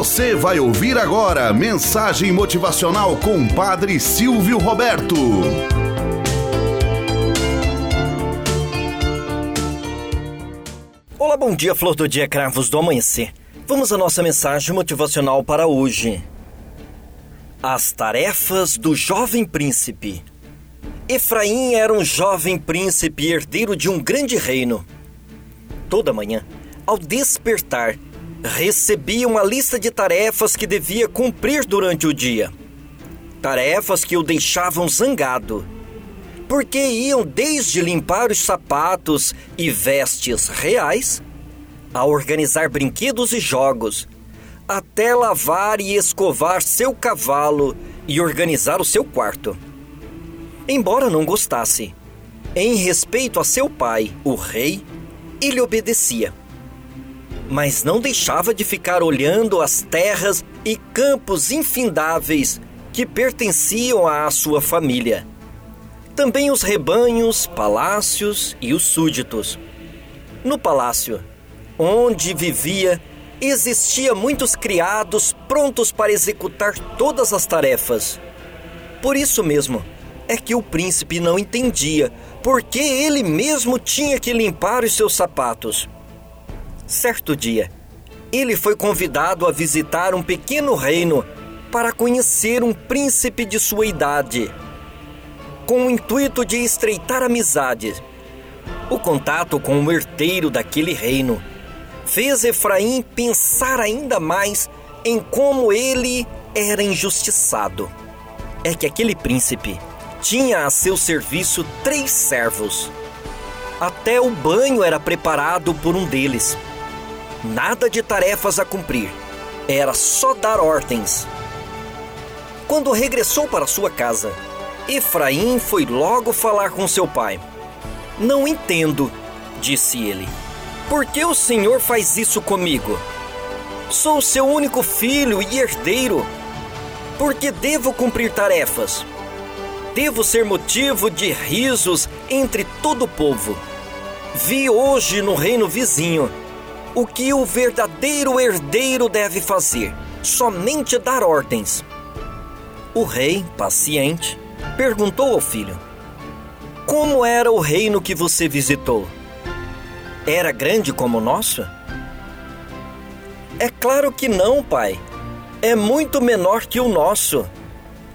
Você vai ouvir agora mensagem motivacional com Padre Silvio Roberto. Olá, bom dia, flor do dia, cravos do amanhecer. Vamos à nossa mensagem motivacional para hoje. As tarefas do jovem príncipe. Efraim era um jovem príncipe herdeiro de um grande reino. Toda manhã, ao despertar, recebia uma lista de tarefas que devia cumprir durante o dia. Tarefas que o deixavam zangado, porque iam desde limpar os sapatos e vestes reais, a organizar brinquedos e jogos, até lavar e escovar seu cavalo e organizar o seu quarto. Embora não gostasse, em respeito a seu pai, o rei, ele obedecia mas não deixava de ficar olhando as terras e campos infindáveis que pertenciam à sua família. Também os rebanhos, palácios e os súditos. No palácio, onde vivia, existia muitos criados prontos para executar todas as tarefas. Por isso mesmo é que o príncipe não entendia por que ele mesmo tinha que limpar os seus sapatos. Certo dia, ele foi convidado a visitar um pequeno reino para conhecer um príncipe de sua idade, com o intuito de estreitar amizade. O contato com o herdeiro daquele reino fez Efraim pensar ainda mais em como ele era injustiçado. É que aquele príncipe tinha a seu serviço três servos. Até o banho era preparado por um deles. Nada de tarefas a cumprir. Era só dar ordens. Quando regressou para sua casa, Efraim foi logo falar com seu pai. Não entendo, disse ele. Por que o senhor faz isso comigo? Sou seu único filho e herdeiro. Por que devo cumprir tarefas? Devo ser motivo de risos entre todo o povo. Vi hoje no reino vizinho o que o verdadeiro herdeiro deve fazer: somente dar ordens. O rei, paciente, perguntou ao filho: Como era o reino que você visitou? Era grande como o nosso? É claro que não, pai. É muito menor que o nosso.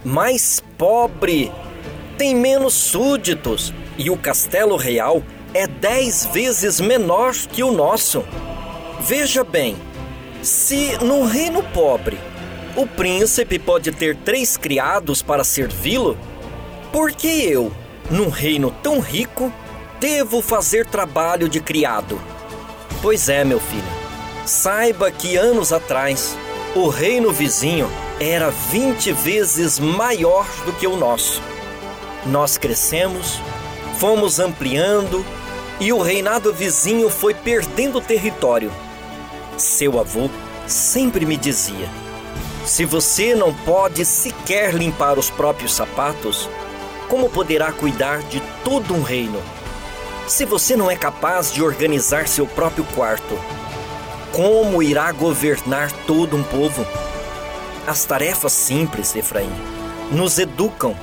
Mais pobre, tem menos súditos e o castelo real é dez vezes menor que o nosso. Veja bem, se no reino pobre o príncipe pode ter três criados para servi-lo, por que eu, num reino tão rico, devo fazer trabalho de criado? Pois é, meu filho, saiba que anos atrás o reino vizinho era 20 vezes maior do que o nosso. Nós crescemos, fomos ampliando e o reinado vizinho foi perdendo território seu avô sempre me dizia: se você não pode sequer limpar os próprios sapatos, como poderá cuidar de todo um reino? Se você não é capaz de organizar seu próprio quarto, como irá governar todo um povo? As tarefas simples, Efraim, nos educam,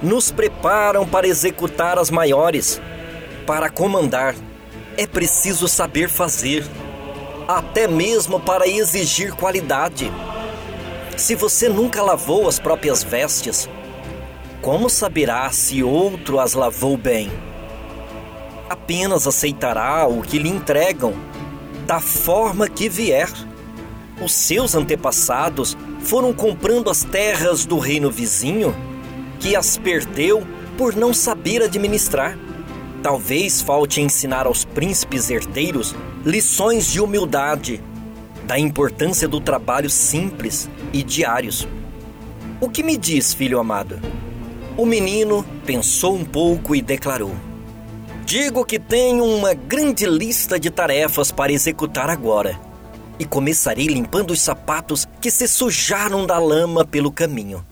nos preparam para executar as maiores. Para comandar, é preciso saber fazer até mesmo para exigir qualidade. Se você nunca lavou as próprias vestes, como saberá se outro as lavou bem? Apenas aceitará o que lhe entregam, da forma que vier. Os seus antepassados foram comprando as terras do reino vizinho, que as perdeu por não saber administrar. Talvez falte ensinar aos príncipes herdeiros lições de humildade, da importância do trabalho simples e diários. O que me diz, filho amado? O menino pensou um pouco e declarou: Digo que tenho uma grande lista de tarefas para executar agora, e começarei limpando os sapatos que se sujaram da lama pelo caminho.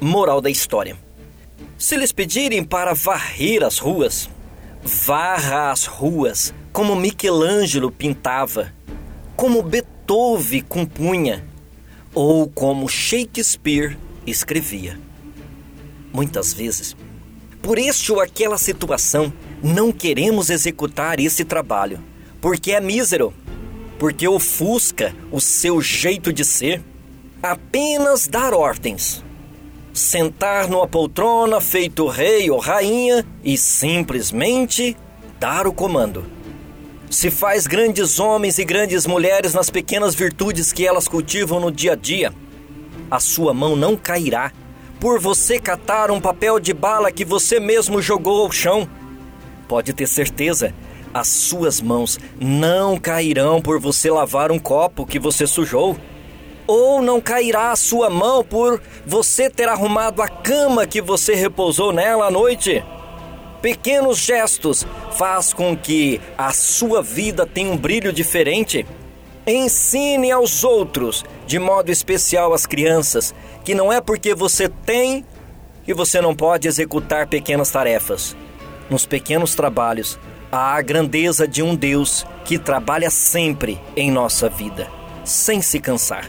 Moral da história. Se lhes pedirem para varrer as ruas, varra as ruas como Michelangelo pintava, como Beethoven compunha ou como Shakespeare escrevia. Muitas vezes, por este ou aquela situação, não queremos executar esse trabalho, porque é mísero, porque ofusca o seu jeito de ser. Apenas dar ordens, sentar numa poltrona feito rei ou rainha e simplesmente dar o comando. Se faz grandes homens e grandes mulheres nas pequenas virtudes que elas cultivam no dia a dia. A sua mão não cairá por você catar um papel de bala que você mesmo jogou ao chão. Pode ter certeza, as suas mãos não cairão por você lavar um copo que você sujou. Ou não cairá a sua mão por você ter arrumado a cama que você repousou nela à noite. Pequenos gestos faz com que a sua vida tenha um brilho diferente. Ensine aos outros, de modo especial às crianças, que não é porque você tem que você não pode executar pequenas tarefas. Nos pequenos trabalhos, há a grandeza de um Deus que trabalha sempre em nossa vida, sem se cansar.